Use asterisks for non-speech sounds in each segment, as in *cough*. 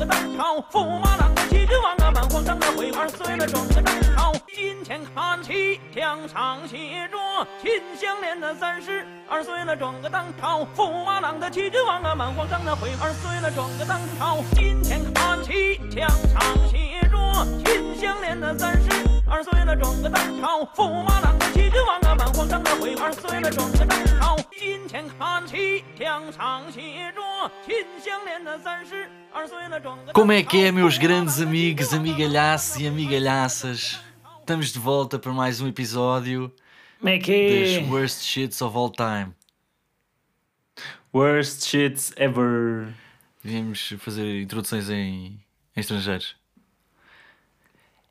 个当朝；驸马郎的齐君王啊，满皇上的回二岁了，转个当朝。今天看齐墙上写着秦香莲的三十二岁了，转个当朝；驸马郎的齐君王啊，满皇上的回二岁了，转个当朝。今天看齐墙上写着秦香莲的三十二岁了，转个当朝；驸马郎的齐君王啊，满皇上的回二岁了，转个当。今天看齐墙上写着秦香莲的三十二岁了，转个当朝。 Como é que é, meus grandes amigos, amigalhaços e amigalhaças? Estamos de volta para mais um episódio Como é que das é? Worst Shits of All Time. Worst shits ever. Viemos fazer introduções em, em estrangeiros.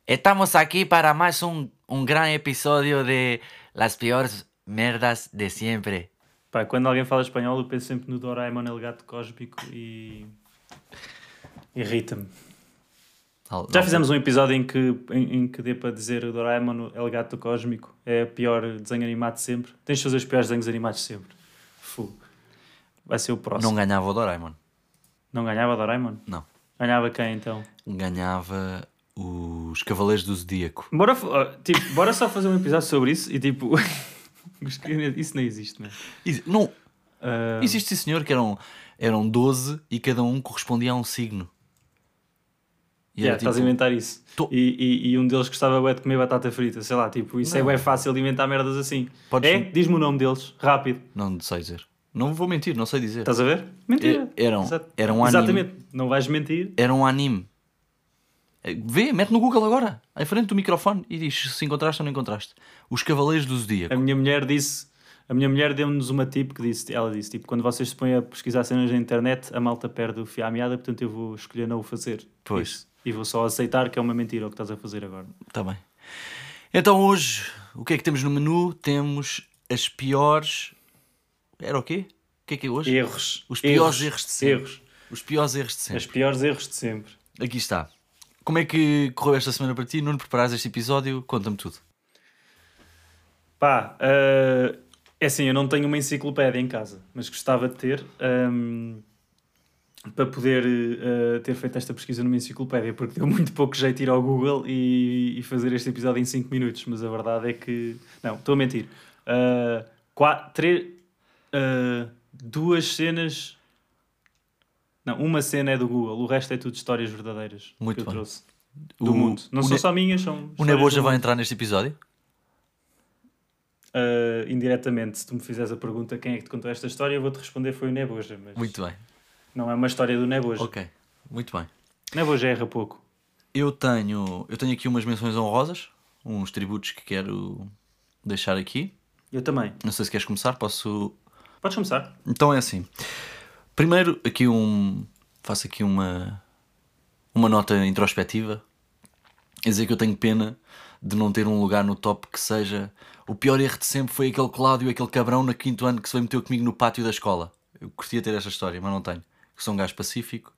Estamos aqui para mais um, um grande episódio de Las Piores Merdas de Sempre. Pá, quando alguém fala espanhol, eu penso sempre no Doraemon El Gato Cósmico e. irrita-me. Já fizemos um episódio em que, em, em que dê para dizer o Doraemon El Gato Cósmico é o pior desenho animado de sempre. Tens de fazer os piores desenhos animados de sempre. Fu. Vai ser o próximo. Não ganhava o Doraemon. Não ganhava Doraemon? Não. Ganhava quem então? Ganhava os Cavaleiros do Zodíaco. Bora, tipo, bora só fazer um episódio sobre isso e tipo. *laughs* *laughs* isso não existe, mesmo. Não, Ah, Existe sim senhor que eram, eram 12 e cada um correspondia a um signo. E Yeah, era estás a tipo, inventar isso. Tô- E, e, e um deles gostava bué de comer batata frita, sei lá, tipo, isso é Não. bem fácil de inventar merdas assim. Podes- É? Diz-me o nome deles, rápido. Não sei dizer. Não vou mentir, não sei dizer. Estás a ver? Mentira. E- eram- Exato. era um anime. Exatamente. Não vais mentir. Era um anime. Eh, Vê, mete no Google agora, em frente do microfone e diz se encontraste ou não encontraste. Os Cavaleiros do Zodíaco. A minha mulher disse. A minha mulher deu-nos uma tip que disse, ela disse, tipo, quando vocês se põem a pesquisar cenas na internet, a malta perde o fio à meada, portanto eu vou escolher não o fazer. Pois. Isso. E vou só aceitar que é uma mentira o que estás a fazer agora. Está bem. Então hoje, o que é que temos no menu? Temos as piores. Era o quê? O que é que é hoje? Erros. Os piores erros de sempre. Erros. Os piores erros de sempre. Os piores erros de sempre. Aqui está. Como é que correu esta semana para ti? Nuno, preparaste este episódio? Conta-me tudo. Pá, eh, é assim, eu não tenho uma enciclopédia em casa, mas gostava de ter ehm, para poder eh, ter feito esta pesquisa numa enciclopédia, porque deu muito pouco jeito ir ao Google e, e fazer este episódio em 5 minutos, mas a verdade é que. Não, estou a mentir. Eh, qua- tre- eh, duas cenas. Não, uma cena é do Google, o resto é tudo histórias verdadeiras Muito que eu bem. trouxe do O- mundo. Não são Ne- só minhas, são. O Neboja do vai entrar neste episódio? Uh, indiretamente, se tu me fizeres a pergunta quem é que te contou esta história, eu vou-te responder foi o Neboja, mas Muito bem. não é uma história do Neboja. Ok. Muito bem. Neboja erra pouco. Eu tenho, eu tenho aqui umas menções honrosas, uns tributos que quero deixar aqui. Eu também. Não sei se queres começar, posso. Podes começar? Então é assim. Primeiro, aqui um. Faço aqui uma. Uma nota introspectiva. É dizer que eu tenho pena de não ter um lugar no top que seja. O pior erro de sempre foi aquele Cláudio, aquele cabrão na quinto ano que se veio meter comigo no pátio da escola. Eu curtia ter esta história, mas não tenho. Que sou um gajo pacífico.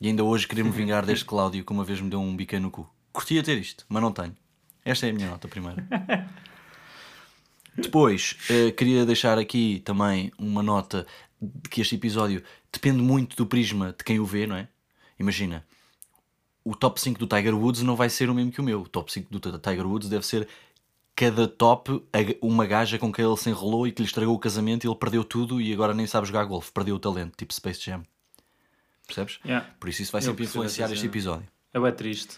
E ainda hoje querer me vingar deste Cláudio que uma vez me deu um biqueiro no cu. Curtia ter isto, mas não tenho. Esta é a minha nota primeiro. *laughs* Depois, eh, queria deixar aqui também uma nota que este episódio depende muito do prisma de quem o vê, não é? Imagina, o top 5 do Tiger Woods não vai ser o mesmo que o meu. O top 5 do Tiger Woods deve ser cada top uma gaja com quem ele se enrolou e que lhe estragou o casamento e ele perdeu tudo e agora nem sabe jogar golfe, perdeu o talento, tipo Space Jam. Percebes? Yeah. Por isso isso vai Eu sempre influenciar este episódio. É bem triste.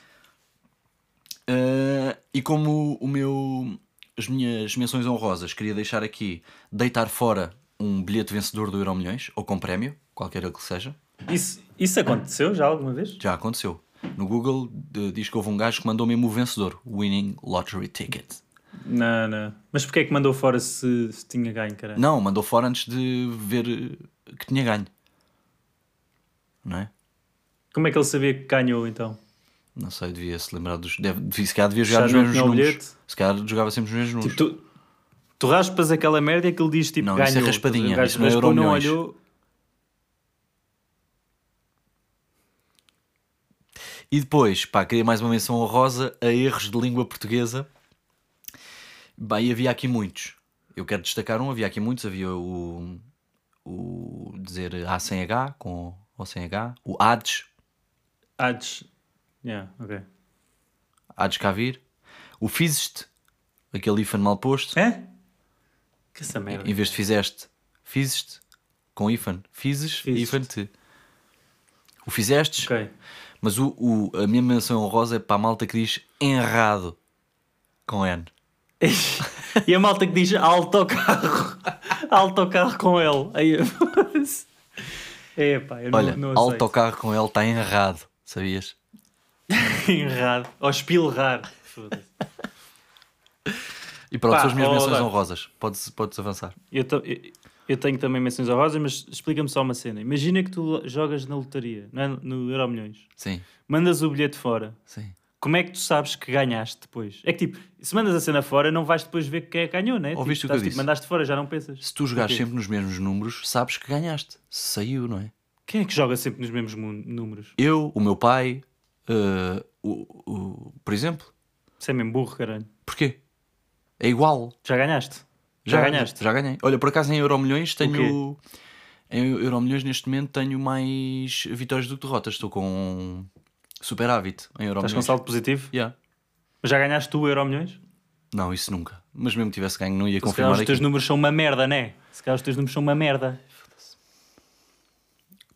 Uh, e como o meu, as minhas menções honrosas, queria deixar aqui deitar fora um bilhete vencedor do Euro Milhões, ou com prémio, qualquer que seja. Isso, isso aconteceu já alguma vez? Já aconteceu. No Google de- diz que houve um gajo que mandou mesmo o vencedor, Winning Lottery Ticket. Não, não. Mas porquê é que mandou fora se, se tinha ganho, caralho? Não, mandou fora antes de ver eh, que tinha ganho. Não é? Como é que ele sabia que ganhou então? Não sei, devia se lembrar dos. Deve, se calhar devia jogar Já nos mesmos números. Se calhar jogava sempre nos mesmos números. Tipo, tu, tu raspas aquela merda e aquilo diz tipo Não, ganhou. isso é raspadinha, O gajo isso não é não olhou. E depois, pá, queria mais uma menção honrosa a erros de língua portuguesa. Bem, havia aqui muitos. Eu quero destacar um, havia aqui muitos. Havia o, o dizer A sem H, com ou sem H. O ADS, Ades. Yeah, ok. ADS cá vir. O fizeste, aquele hífen mal posto. É? Que essa merda. Em vez de fizeste, fizeste, com hífen. Fizes, hífen-te. O fizestes, Ok. mas o, o- a minha menção honrosa é para a malta que diz enrado, com N. *laughs* e a malta que diz autocarro. *laughs* autocarro com L. Aí, é *laughs* pá, eu não, Olha, não aceito. autocarro com L está enrado, sabias? Errado. Ou espilrar. Foda-se. E pronto, Pá, são as minhas ó, menções honrosas. Podes, podes avançar. Eu, to- eu- eu tenho também menções honrosas, mas explica-me só uma cena. Imagina que tu jogas na lotaria, não é? no Euro Milhões. Sim, Mandas o bilhete fora. sim. Como é que tu sabes que ganhaste depois? É que tipo, se mandas a cena fora, não vais depois ver quem é que ganhou, né? Ouviste tipo, o que eu estás, tipo, disse? mandaste fora, já não pensas. Se tu jogares sempre nos mesmos números, sabes que ganhaste. Saiu, não é? Quem é que joga sempre nos mesmos números? Eu, o meu pai, eh, o, o- por exemplo. Isso é mesmo burro, caralho. Porquê? É igual. Já ganhaste? Já, ganhaste? Já ganhei. Olha, por acaso em Euromilhões tenho. Em Euromilhões neste momento tenho mais vitórias do que derrotas. Estou com superávit em Estás Euromilhões. com saldo positivo? Yeah. Mas já ganhaste tu o Euro Milhões? Não, isso nunca. Mas mesmo que tivesse ganho, não ia Se calhar confirmar os aqui. teus números são uma merda, né? Se calhar os teus números são uma merda.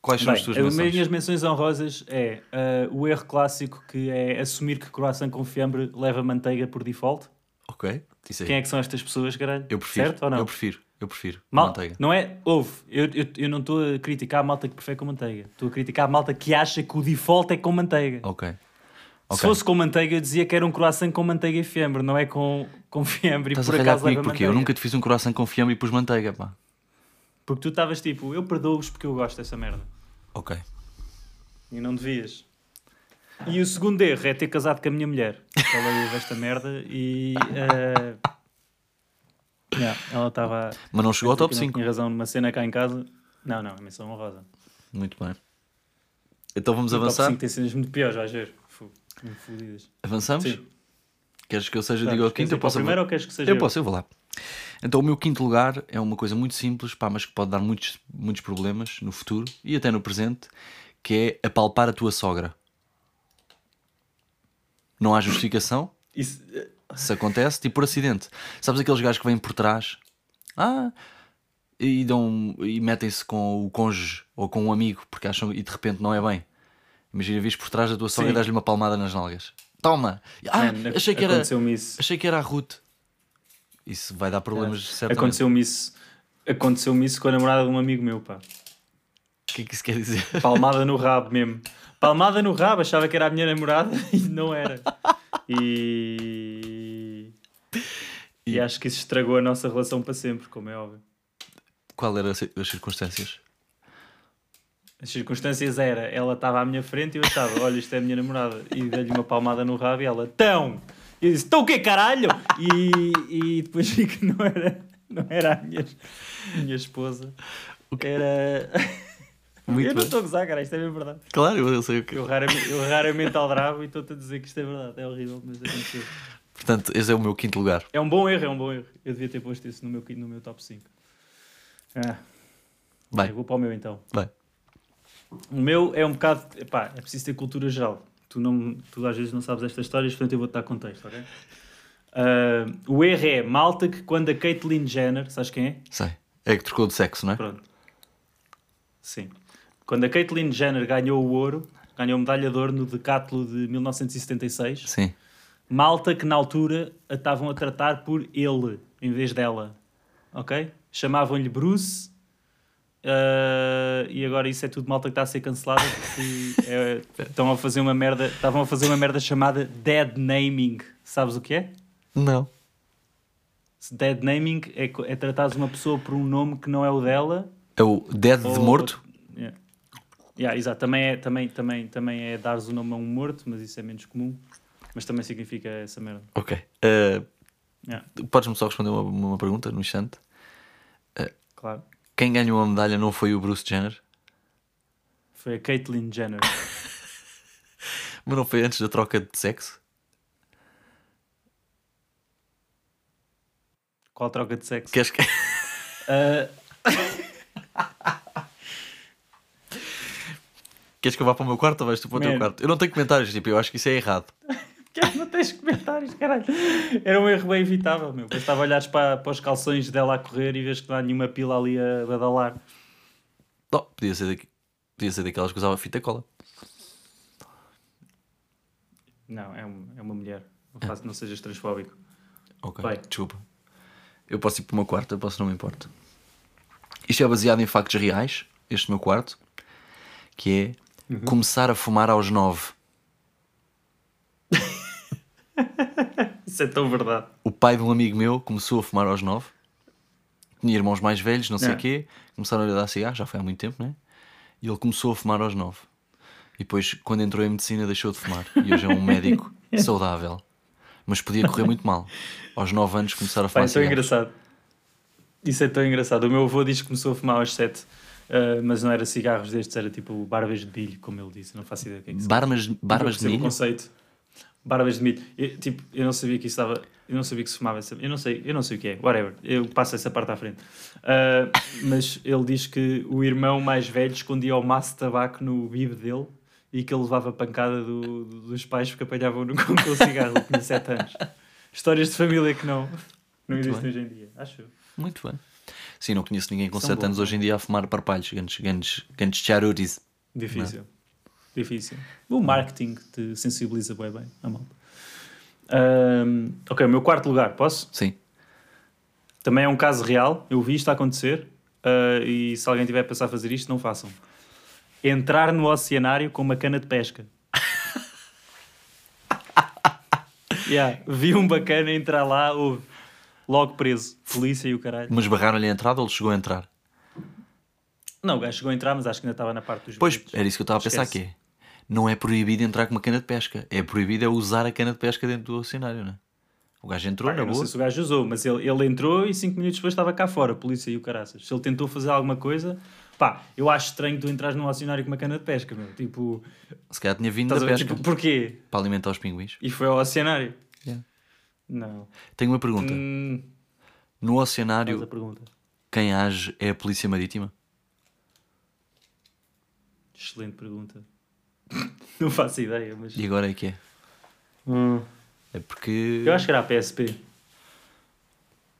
Quais são Bem, as tuas as menções? minhas menções honrosas é ah, o erro clássico que é assumir que croissant com fiambre leva manteiga por default. Ok. Quem é que são estas pessoas, caralho? Eu prefiro. Certo ou não? Eu prefiro. Eu prefiro. Mal- Manteiga. Não é? Houve. Eu, eu, eu não estou a criticar a malta que prefere com manteiga. Estou a criticar a malta que acha que o default é com manteiga. Ok. Se Ok. fosse com manteiga, eu dizia que era um croissant com manteiga e fiambre, não é com, com fiambre Estás e a por ralhar acaso comigo porque eu nunca te fiz um coração com fiambre e pus manteiga, pá. Porque tu estavas tipo, eu perdoo-vos porque eu gosto dessa merda. Ok. E não devias. E o segundo erro é ter casado com a minha mulher. Ela ouve esta merda e. eh, yeah, ela estava. Mas não chegou ao top que não 5. Tinha razão numa cena cá em casa. Não, não, é menção honrosa. Muito bem. Então vamos O top avançar? 5 tem cenas muito piores, vais ver. Muito fodidas. Avançamos? Sim. Queres que eu seja diga ao queres quinto? Eu o posso primeiro ou queres que seja Eu eu? posso, eu vou lá. Então, o meu quinto lugar é uma coisa muito simples, pá, mas que pode dar muitos, muitos problemas no futuro e até no presente, que é apalpar a tua sogra. Não há justificação, Isso, eh, se acontece, tipo por acidente. Sabes aqueles gajos que vêm por trás? Ah, e, dão, e metem-se com o cônjuge ou com um amigo, porque acham e de repente não é bem. Imagina, vês por trás da tua sogra e dás-lhe uma palmada nas nalgas. Toma! Ah, man, achei que era. Achei que era a Ruth. Isso vai dar problemas, certamente. Aconteceu-me isso. Aconteceu-me isso com a namorada de um amigo meu, pá. O que é que isso quer dizer? Palmada no rabo mesmo. Palmada no rabo, achava que era a minha namorada *laughs* e não era. E... e acho que isso estragou a nossa relação para sempre, como é óbvio. Qual eram as as circunstâncias? As circunstâncias era, ela estava à minha frente e eu estava, olha, isto é a minha namorada. E dei-lhe uma palmada no rabo e ela, tão! E eu disse, tão o quê, caralho? E, e depois vi que não era, não era a minha, minha esposa. Era... Muito eu não bem. estou a gozar, cara, isto é mesmo verdade. Claro, eu sei o que. Eu raramente, eu raramente aldrabo e estou-te a dizer que isto é verdade. É horrível, mas aconteceu. Portanto, esse é o meu quinto lugar. É um bom erro, é um bom erro. Eu devia ter posto isso no meu, no meu top 5. Ah, eu vou para o meu então. O meu é um bocado. Epá, é preciso ter cultura geral. Tu, não, tu às vezes não sabes estas histórias, portanto eu vou-te dar contexto, ok? Ah, o erro é malta que quando a Caitlyn Jenner, sabes quem é? Sei. É que trocou de sexo, não é? Pronto. Sim. Quando a Caitlyn Jenner ganhou o ouro, ganhou medalha de ouro no Decathlon de 1976, Sim. malta que na altura a estavam a tratar por ele em vez dela. Ok? Chamavam-lhe Bruce. ah, e agora isso é tudo malta que está a ser cancelada porque é, estão a fazer uma merda estavam a fazer uma merda chamada dead naming sabes o que é? Não. Dead naming é, é tratares uma pessoa por um nome que não é o dela. É o Dead de ou- morto? Yeah. Yeah, exato. Também é, também, também, também é dares o nome a um morto, mas isso é menos comum. Mas também significa essa merda. Ok. Uh, Yeah, Podes-me só responder uma, uma pergunta no instante? claro. Quem ganhou a medalha não foi o Bruce Jenner? Foi a Caitlyn Jenner. *laughs* Mas não foi antes da troca de sexo? Qual troca de sexo? Queres que... Ah, *laughs* Queres que eu vá para o meu quarto ou vais tu para o teu quarto? Eu não tenho comentários, tipo, eu acho que isso é errado. *laughs* não tens comentários, caralho. Era um erro bem evitável, meu. Bastava olhares para, para os calções dela a correr e vês que não há nenhuma pila ali a badalar. Não, podia ser, daqui... podia ser daquelas que usava fita cola. Não, é, um- é uma mulher. Não, faço, não sejas transfóbico. Ok, Vai. desculpa. Eu posso ir para o meu quarto, eu posso, não me importa. Isto é baseado em factos reais, este meu quarto, que é Uhum. começar a fumar aos nove. *laughs* Isso é tão verdade. O pai de um amigo meu começou a fumar aos nove. Tinha irmãos mais velhos, não sei o É. quê. Começaram a lhe dar cigarro, já foi há muito tempo, né? E ele começou a fumar aos nove. E depois, quando entrou em medicina, deixou de fumar. E hoje é um médico *laughs* saudável. Mas podia correr muito mal. Aos nove anos começar a fumar é tão engraçado. Isso é tão engraçado. O meu avô diz que começou a fumar aos 7, mas não era cigarros destes, era tipo barbas de milho, como ele disse. Não faço ideia do que é que Barbas, barbas de percebo o milho? conceito. Barbas de milho. Eu, tipo, eu não sabia que isso estava. Eu não sabia que se fumava essa. Eu não sei, eu não sei o que é. Whatever. Eu passo essa parte à frente. Ah, mas ele diz que o irmão mais velho escondia o maço de tabaco no bibe dele e que ele levava pancada do- do- dos pais porque apanhavam-no *laughs* com, o cigarro. Ele tinha 7 anos. Histórias de família que não, não existem hoje em dia. Acho. Muito bem. Sim, não conheço ninguém com São 7 bons, anos não? hoje em dia a fumar parpalhos, grandes, grandes, grandes charutis. Difícil. Difícil. O marketing te sensibiliza bem bem a malta. Ahm, ok, o meu quarto lugar, posso? Sim. Também é um caso real, eu vi isto a acontecer ah, e se alguém tiver a pensar fazer isto, não façam. Entrar no oceanário com uma cana de pesca. *laughs* yeah, vi um bacana entrar lá, houve logo preso, polícia e o caralho. Mas barraram-lhe a entrada ou ele chegou a entrar? Não, o gajo chegou a entrar, mas acho que ainda estava na parte dos Pois, bilhetes. era isso que eu estava a pensar que é. Não é proibido entrar com uma cana de pesca. É proibido é usar a cana de pesca dentro do oceanário, não é? O gajo entrou, Pá, na eu não boa. sei se o gajo usou, mas ele, ele entrou e 5 minutos depois estava cá fora, a polícia e o caraças. Se ele tentou fazer alguma coisa, pá, eu acho estranho tu entrares num oceanário com uma cana de pesca, meu. Tipo, Se calhar tinha vindo estás da a ver? pesca Tipo, porquê? para alimentar os pinguins. E foi ao oceanário? Não. Tenho uma pergunta. Hum, No oceanário, pergunta. quem age é a polícia marítima? Excelente pergunta. *laughs* não faço ideia, mas. E agora é que é? Hum, É porque... eu acho que era a PSP.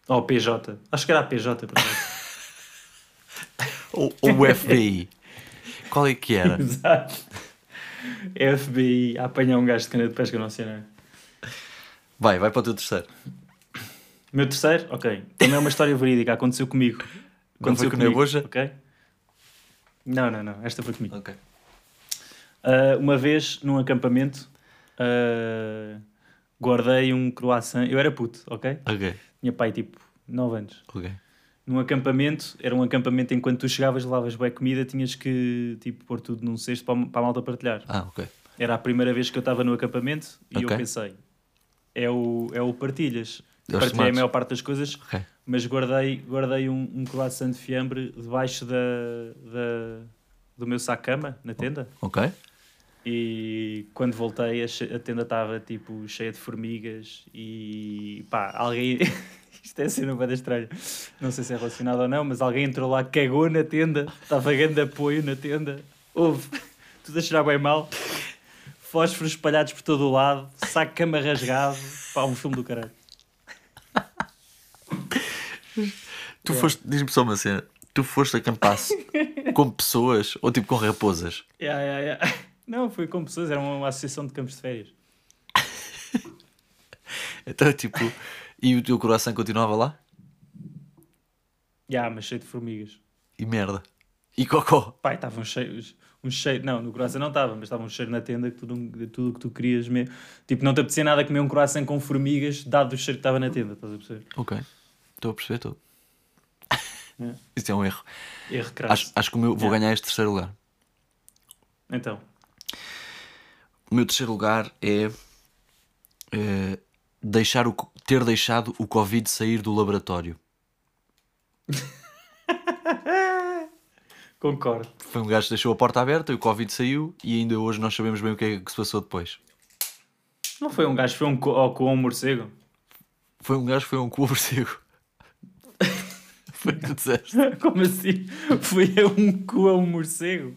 Ou PJ. Acho que era a PJ, por. *laughs* Ou, ou o FBI. Qual é que era? *laughs* Exato. FBI a apanhar um gajo de cana de pesca no oceanário. Vai, vai para o teu terceiro. Meu terceiro, ok. Também é uma história verídica, aconteceu comigo. Não foi com o Neboja? Ok? Não, não, não. Esta foi comigo. Ok. Ah, uma vez, num acampamento, ah, guardei um croissant. Eu era puto, ok? Ok. Tinha pai tipo 9 anos. Ok. Num acampamento, era um acampamento em quando tu chegavas, levavas boa comida, tinhas que tipo pôr tudo num cesto para, a- para a malta partilhar. Ah, ok. Era a primeira vez que eu estava no acampamento e Ok. eu pensei, é o, é o partilhas. É os Partilhei a tomates. maior parte das coisas, Ok. mas guardei, guardei um, um croissant de fiambre debaixo da, da- do meu saco-cama, na tenda. Ok. E quando voltei, a, a tenda estava tipo cheia de formigas e pá, alguém. *laughs* Isto é cena bem estranha. Não sei se é relacionado ou não, mas alguém entrou lá, cagou na tenda, estava grande apoio na tenda. Houve tudo a cheirar bem mal, fósforos espalhados por todo o lado, saco cama rasgado. Pá, um filme do caralho. Tu foste, diz-me só uma cena. Tu foste acampar *laughs* com pessoas ou tipo com raposas? Yeah, yeah, yeah. Não, foi com pessoas, era uma, uma associação de campos de férias. *laughs* Então, tipo, e o teu coração continuava lá? Yeah, mas cheio de formigas. E merda. E cocó. Pai, estavam cheios. Um cheiro, não, no croissant não estava, mas estava um cheiro na tenda que tudo, de tudo o que tu querias mesmo. Tipo, não te apetecia nada comer um croissant com formigas, dado o cheiro que estava na tenda, estás a perceber? Ok. Estou a perceber, estou. É. *laughs* Isso é um erro. Erro crasso. Acho, acho que o meu, vou Yeah. ganhar este terceiro lugar. Então, O meu terceiro lugar é, eh, deixar o, ter deixado o Covid sair do laboratório. *laughs* concordo. Foi um gajo que deixou a porta aberta e o Covid saiu e ainda hoje nós sabemos bem o que é que se passou depois. Não foi um gajo, foi um co ou com um morcego? Foi um gajo que foi um cu morcego. *laughs* Foi o que disseste. Como assim? Foi a um cu a um morcego?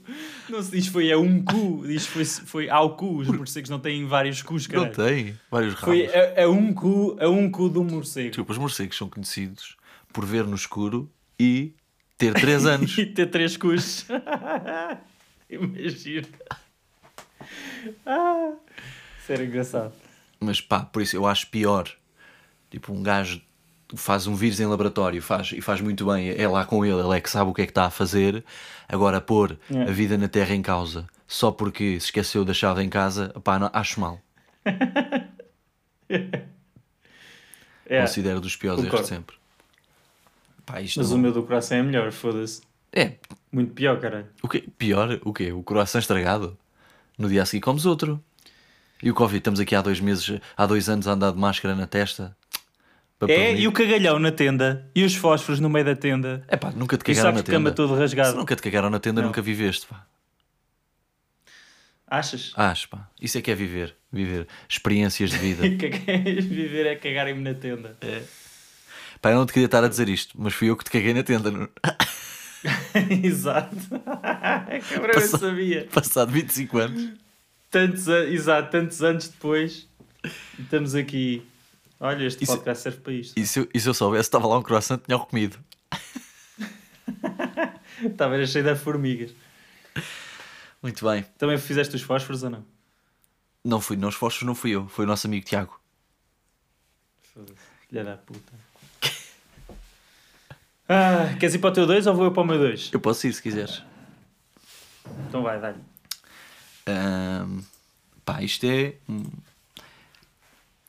Não se diz foi a um cu, diz foi, foi ao cu. Os morcegos não têm vários cus, Não cara. tem vários rabos. Foi a, a um cu, a um cu um morcego. Desculpa, os morcegos são conhecidos por ver no escuro e ter 3 *laughs* anos. E ter três cus. *laughs* Imagina. Ah, isso era engraçado. Mas pá, por isso eu acho pior. Tipo, um gajo faz um vírus em laboratório faz, e faz muito bem, é lá com ele, ele é que sabe o que é que está a fazer. Agora, pôr É. a vida na Terra em causa só porque se esqueceu da chave em casa, pá, não, acho mal. *laughs* É, Considero dos piores erros concordo. sempre. Pá, isto mas não- o meu do coração é melhor, foda-se. É, Muito pior, caralho. o quê? Pior? O quê? O coração estragado? No dia a seguir comes outro. E o Covid, estamos aqui há dois meses, há dois anos a andar de máscara na testa. Para É, prevenir. e o cagalhão na tenda. E os fósforos no meio da tenda. É pá, nunca te E cagaram sabes na de cama tenda. todo Se rasgado. nunca te cagaram na tenda, Não. nunca viveste, pá. Achas? Acho, pá. Isso é que é viver. Viver. Experiências de vida. O que é que é viver é cagarem-me na tenda. Pá, eu não te queria estar a dizer isto, mas fui eu que te caguei na tenda. Nuno. *laughs* Exato. *laughs* Cabrão, eu Passa- sabia. Passado 25 anos. Tantos, exato, tantos anos depois, estamos aqui. Olha, este Isso- podcast serve para isto. E se eu, e se eu soubesse, estava lá um croissant, tinha comido. *laughs* Estava era cheio de formigas. Muito bem. Também fizeste os fósforos ou não? Não fui, não, os fósforos não fui eu. Foi o nosso amigo Tiago. Foda-se. Filha da puta. Ah, queres ir para o teu 2 ou vou eu para o meu 2? Eu posso ir se quiseres. Então vai, dá-lhe. Ahm, pá, isto é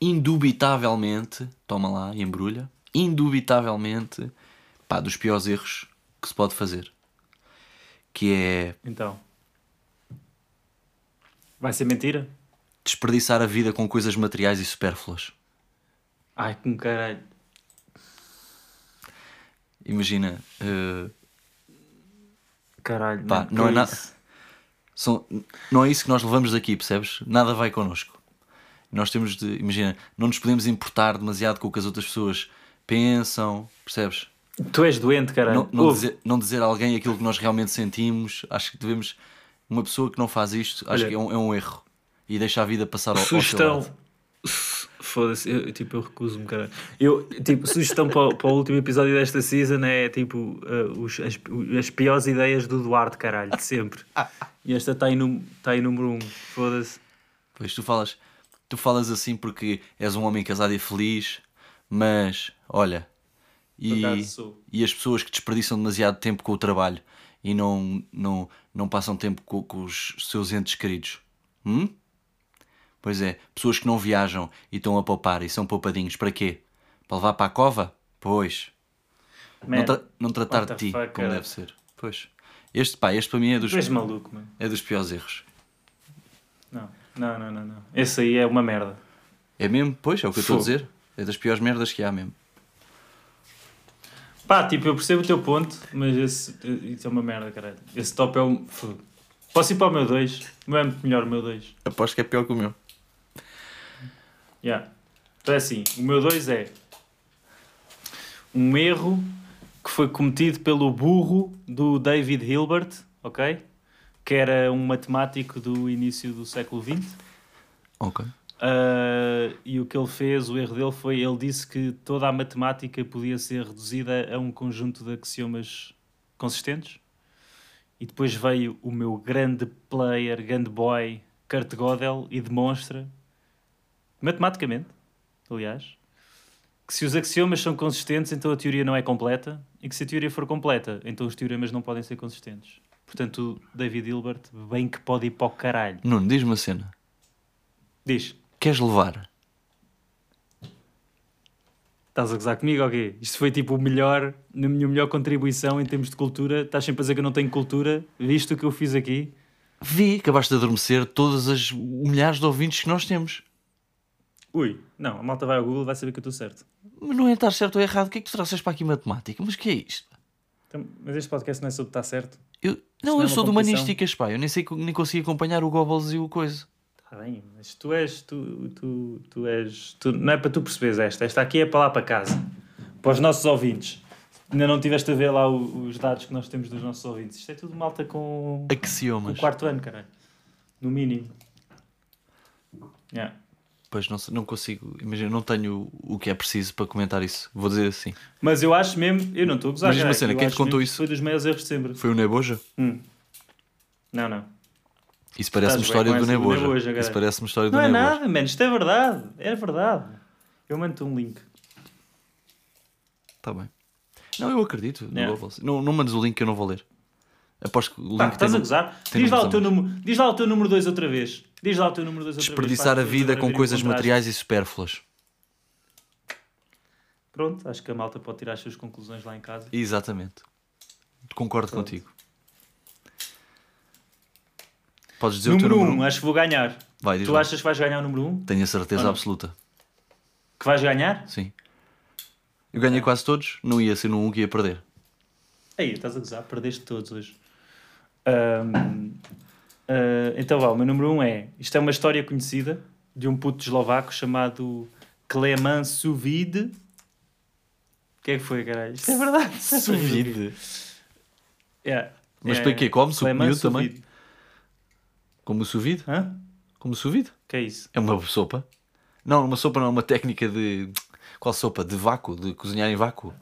indubitavelmente, toma lá e embrulha, indubitavelmente, pá, dos piores erros que se pode fazer. Que é Então. Vai ser mentira? desperdiçar a vida com coisas materiais e supérfluas. Ai, com caralho. Imagina, eh, Caralho, Pá, que não é nada- isso? são, não é isso que nós levamos daqui, percebes? Nada vai connosco. Nós temos de, imagina, não nos podemos importar demasiado com o que as outras pessoas pensam, percebes? Tu és doente, caralho. não, não dizer, não dizer a alguém aquilo que nós realmente sentimos. Acho que devemos. Uma pessoa que não faz isto, acho Olha, que é um, é um erro. E deixa a vida passar ao, ao seu lado. Foda-se, eu, tipo, eu recuso-me, cara. Eu, tipo, sugestão para, o- para o último episódio desta season é tipo uh, os- as, as piores ideias do Duarte, caralho, de sempre. E esta está em, num- tá em número 1. Um. Foda-se. Pois tu falas, tu falas assim porque és um homem casado e feliz, mas olha, e, e as pessoas que desperdiçam demasiado tempo com o trabalho e não, não, não passam tempo com, com os seus entes queridos. Hum? Pois é, pessoas que não viajam e estão a poupar e são poupadinhos, para quê? Para levar para a cova? Pois. Man, não, tra- não tratar de ti fuck, como cara? deve ser. Pois. Este, pá, este para mim é dos, tu és maluco, mano. é dos piores erros. Não, não, não, não, não. Esse aí é uma merda. É mesmo? Pois, é o que eu estou a dizer. É das piores merdas que há mesmo. Pá, tipo, eu percebo o teu ponto, mas esse, isso é uma merda, caralho. Esse top é um. Fogo. Posso ir para o meu 2? O meu é muito melhor, o meu 2. Aposto que é pior que o meu. Yeah. Então é assim, o meu 2 é um erro que foi cometido pelo burro do David Hilbert, ok? Que era um matemático do início do século XX. Ok. Uh, e o que ele fez, o erro dele foi, ele disse que toda a matemática podia ser reduzida a um conjunto de axiomas consistentes. E depois veio o meu grande player, grande boy, Kurt Gödel, e demonstra, matematicamente, aliás, que se os axiomas são consistentes, então a teoria não é completa, e que se a teoria for completa, então os teoremas não podem ser consistentes. Portanto, o David Hilbert, bem que pode ir para o caralho. Nuno, diz-me uma cena. Diz. Queres levar Estás a gozar comigo ou quê? Isto foi tipo o melhor, na minha melhor contribuição em termos de cultura. Estás sempre a dizer que eu não tenho cultura, visto o que eu fiz aqui. Vi, acabaste de adormecer todas as milhares de ouvintes que nós temos. Ui, não, a malta vai ao Google e vai saber que eu estou certo. Mas não é estar certo ou errado. O que é que tu trouxeste para aqui matemática? Mas o que é isto? Então, mas este podcast não é sobre estar certo? Eu, não, não é eu uma sou de humanísticas, pá. Eu nem sei nem consegui acompanhar o Goebbels e o coisa. Está bem, mas tu és, tu, tu, tu és, tu, não é para tu perceberes esta, esta aqui é para lá para casa, para os nossos ouvintes. Ainda não tiveste a ver lá os dados que nós temos dos nossos ouvintes. Isto é tudo malta com, com Axiomas. o quarto ano, caralho. No mínimo. Yeah. Pois não, não consigo. Imagina, não tenho o que é preciso para comentar isso. Vou dizer assim. Mas eu acho mesmo, eu não estou a gozar. Mas uma cena, eu quem te contou que isso? Foi dos maiores erros de sempre. Foi o Neboja? Hum. Não, não. Isso parece-me Estás bem história do Neboja. Neboja, Isso parece-me história do Não é Neboja. nada, mano. Isto é verdade. É verdade. Eu mando-te um link. Tá bem. Não, eu acredito Yeah. Não, não mandes o link que eu não vou ler. Aposto que o link Pá, estás a gozar? Diz lá, o teu a número, diz lá o teu número 2 outra vez. Diz lá o teu número 2 outra Desperdiçar vez. a para vida com coisas materiais e supérfluas. Pronto, acho que a malta pode tirar as suas conclusões lá em casa. Exatamente. Concordo Pronto. contigo. Podes dizer número o teu 1, um, número? acho que vou ganhar. Vai, Tu lá. achas que vais ganhar o número 1? Um? Tenho a certeza absoluta. Que vais ganhar? Sim. Eu ganhei quase todos. Não ia ser no um que ia perder. Aí, estás a gozar, perdeste todos hoje. Ah, então vá, o meu número 1 um é. Isto é uma história conhecida de um puto eslovaco chamado Cleman Suvide. O que é que foi, caralho? Isto é verdade. Suvide. Yeah. Mas É, para quê? Come-se o Cleman miúdo também? Suvide. Como o sous-vide? Hã? Como? O que é isso? É uma sopa. Não, uma sopa não, é uma técnica de... Qual sopa? De vácuo, de cozinhar em vácuo.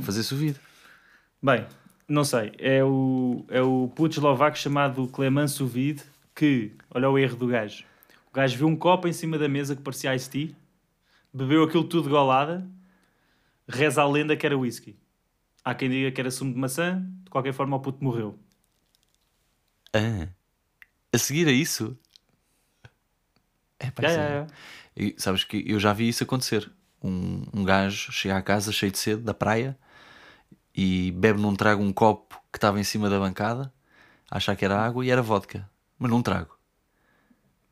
Fazer sous-vide. Bem, não sei. É o, é o puto eslovaco chamado Cleman Suvide que, olha o erro do gajo. O gajo viu um copo em cima da mesa que parecia Ice Tea, bebeu aquilo tudo de golada, reza a lenda que era whisky. Há quem diga que era sumo de maçã, de qualquer forma o puto morreu. Ah. A seguir a isso? É, pá, já, é- já. E sabes que eu já vi isso acontecer. Um, um gajo chega à casa cheio de sede da praia e bebe num trago um copo que estava em cima da bancada, achar que era água e era vodka, mas num trago.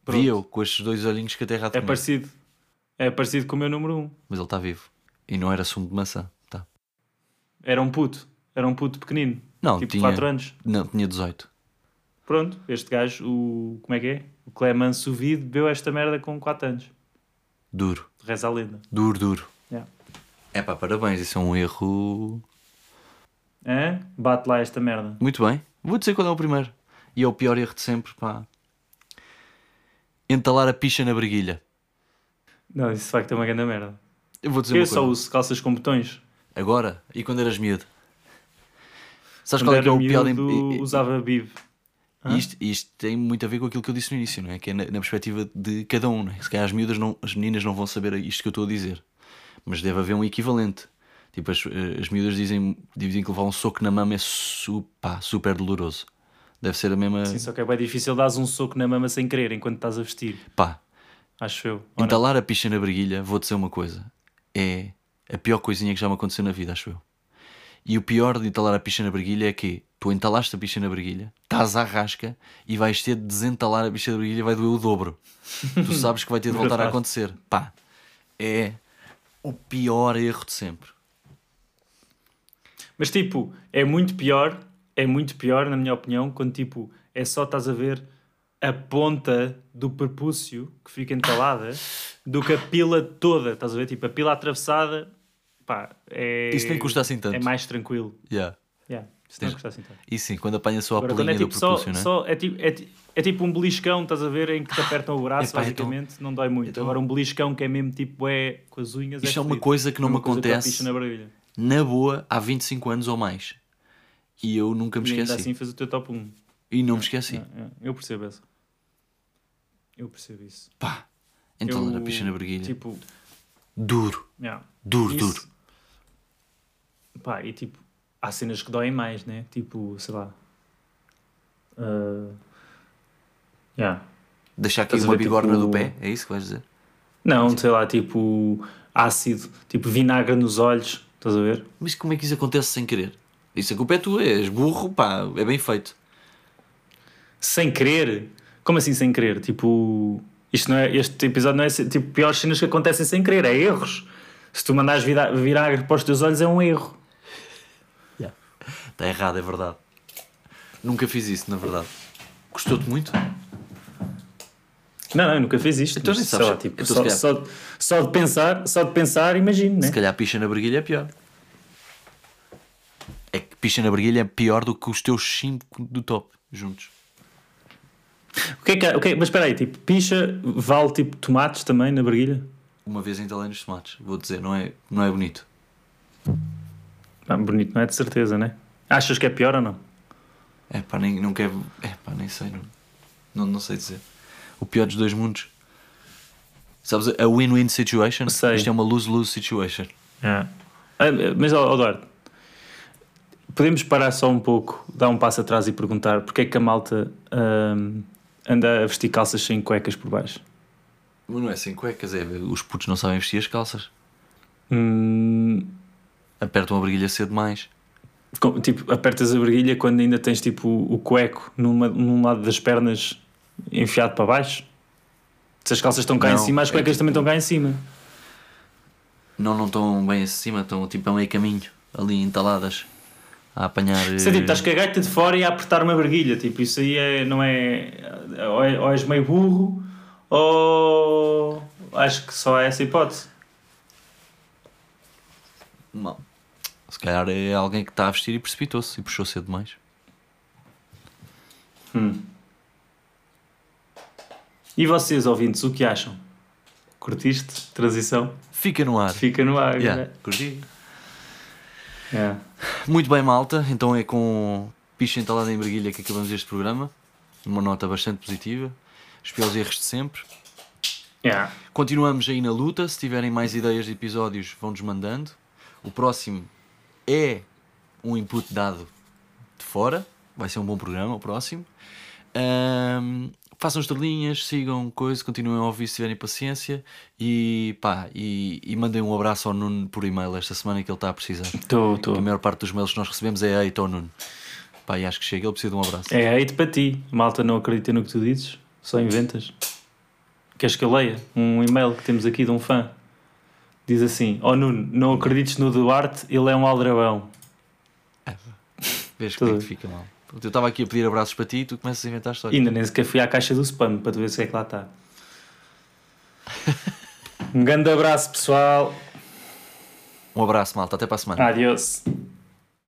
Pronto. Vi eu com estes dois olhinhos que até rato É parecido. É parecido com o meu número 1. Um. Mas ele está vivo. E não era sumo de maçã. Tá. Era um puto. Era um puto pequenino. Não, tipo tinha, 4 anos. Não, tinha 18. Pronto, este gajo, o. Como é que é? O Cleman Suvide bebeu esta merda com 4 anos. Duro. Reza a lenda. Duro, duro. Yeah. É pá, parabéns. Isso é um erro. Hã? Bate lá esta merda. Muito bem. Vou dizer qual é o primeiro. E é o pior erro de sempre, pá. Entalar a picha na breguilha. Não, isso de facto é uma grande merda. Eu vou dizer Eu uma só coisa. uso calças com botões. Agora? E quando eras miúdo? Sabes Quando qual é que é era o pior... em- usava bib. e isto, isto tem muito a ver com aquilo que eu disse no início, não é? Que é na, na perspectiva de cada um, não é? Se calhar as miúdas, não, as meninas não vão saber isto que eu estou a dizer. Mas deve haver um equivalente. Tipo, as, as miúdas dizem, dizem que levar um soco na mama é su, pá, super doloroso. Deve ser a mesma... Sim, só que é bem difícil dar um soco na mama sem querer enquanto estás a vestir. Pá, Acho eu. Não? Entalar a picha na breguilha, vou dizer uma coisa, é a pior coisinha que já me aconteceu na vida, acho eu. E o pior de entalar a picha na breguilha é que tu entalaste a picha na breguilha, estás à rasca e vais ter de desentalar a picha na breguilha e vai doer o dobro. tu sabes que vai ter de *laughs* voltar a acontecer. Pá, é o pior erro de sempre. Mas tipo, é muito pior, é muito pior, na minha opinião, quando tipo, é só estás a ver a ponta do prepúcio que fica entalada do que a pila toda. Estás a ver? Tipo, a pila atravessada, pá, é. Isso nem custa assim tanto. É mais tranquilo. Yeah. Yeah, isso não Tens- custa assim tanto. E sim, quando apanha só a Agora, pelinha é do tipo só, prepúcio, não é? só é, tipo, é, é tipo um beliscão, estás a ver, em que te apertam o braço, Epá, então- basicamente, não dói muito. então- Agora um beliscão que é mesmo tipo é com as unhas. Isto é uma fodido. coisa que não me com a acontece. Na boa, há 25 anos ou mais. E eu nunca me E ainda esqueci. assim fez o teu top 1. E não me esqueci. É, é, eu percebo essa. Eu percebo isso. Pá, entalar Eu, a picha na breguilha. Tipo, Duro, yeah, duro, isso- duro. Pá, e tipo, há cenas que doem mais, né? Tipo, sei lá. Uh, yeah. Deixar aqui uma ver, bigorna tipo- do pé, é isso que vais dizer? Não, sei lá, tipo, ácido, tipo vinagre nos olhos, estás a ver? Mas como é que isso acontece sem querer? Isso a culpa é tua, és burro, pá, é bem feito. Sem querer? Como assim sem querer? Tipo, isto não é, este episódio não é tipo piores cenas que acontecem sem querer, é erros. Se tu mandares vira- vinagre para os teus olhos é um erro. Está errado, é verdade. Nunca fiz isso, na verdade. Gostou-te muito? Não, não, eu nunca fiz isto. Então nem sabes. tipo, Então, só, se só, só de pensar, só de pensar, imagino, né? Se calhar picha na briguilha é pior. É que picha na briguilha é pior do que os teus 5 do top juntos. O que é que, o que é- mas espera aí, tipo, picha vale tipo tomates também na barguilha? Uma vez entalei nos tomates, vou dizer, não é, não é bonito. Ah, bonito não é de certeza, né? Achas que é pior ou não? É pá, nem, não quero. É pá, nem sei, não, não, não sei dizer. O pior dos dois mundos. Sabes, a win-win situation? Sei. Isto é uma lose-lose situation. Ah, mas, Eduardo, podemos parar só um pouco, dar um passo atrás e perguntar porque é que a malta ahm, anda a vestir calças sem cuecas por baixo? Mas não é sem cuecas, é. Os putos não sabem vestir as calças. Hum, Apertam a briguilha cedo demais. com- tipo, apertas a barguilha quando ainda tens tipo o cueco numa, num lado das pernas enfiado para baixo? Se as calças estão cá em Não, cima, as é cuecas tipo- também estão cá em cima. Não, não estão bem acima, estão tipo a meio caminho, ali entaladas, a apanhar. Isso é tipo, eh, estás com a gaita de fora e a apertar uma barguilha. Tipo, isso aí é, não é. Ou, é- ou és meio burro, ou. Acho que só há essa hipótese. Não. Se calhar é alguém que está a vestir e precipitou-se e puxou cedo demais. E vocês, ouvintes, o que acham? Curtiste? Transição? Fica no ar. Fica no ar. Yeah, né? curti. Yeah. Muito bem, malta. Então é com picha entalada em briguilha que acabamos este programa. Uma nota bastante positiva. Os piores erros de sempre. Yeah. Continuamos aí na luta. Se tiverem mais ideias de episódios, vão-nos mandando. O próximo é um input dado de fora. Vai ser um bom programa o próximo. Ahm, façam estrelinhas, sigam coisa, continuem a ouvir se tiverem paciência. E pá, e, e mandem um abraço ao Nuno por e-mail esta semana que ele está a precisar. Estou, A estou. maior parte dos mails que nós recebemos é eita ao Nuno. Pá, e acho que chega, ele precisa de um abraço. É hate para ti. Malta não acredita no que tu dizes, só inventas. Queres que eu leia? Um e-mail que temos aqui de um fã. Diz assim: Oh Nuno, não acredites no Duarte, ele é um aldrabão. Vês como é que Tudo. fica mal. Eu estava aqui a pedir abraços para ti e tu começas a inventar histórias. Ainda nem sequer fui à caixa do spam para tu ver se é que lá está. Um grande abraço, pessoal. Um abraço, malta. Até para a semana. Adiós.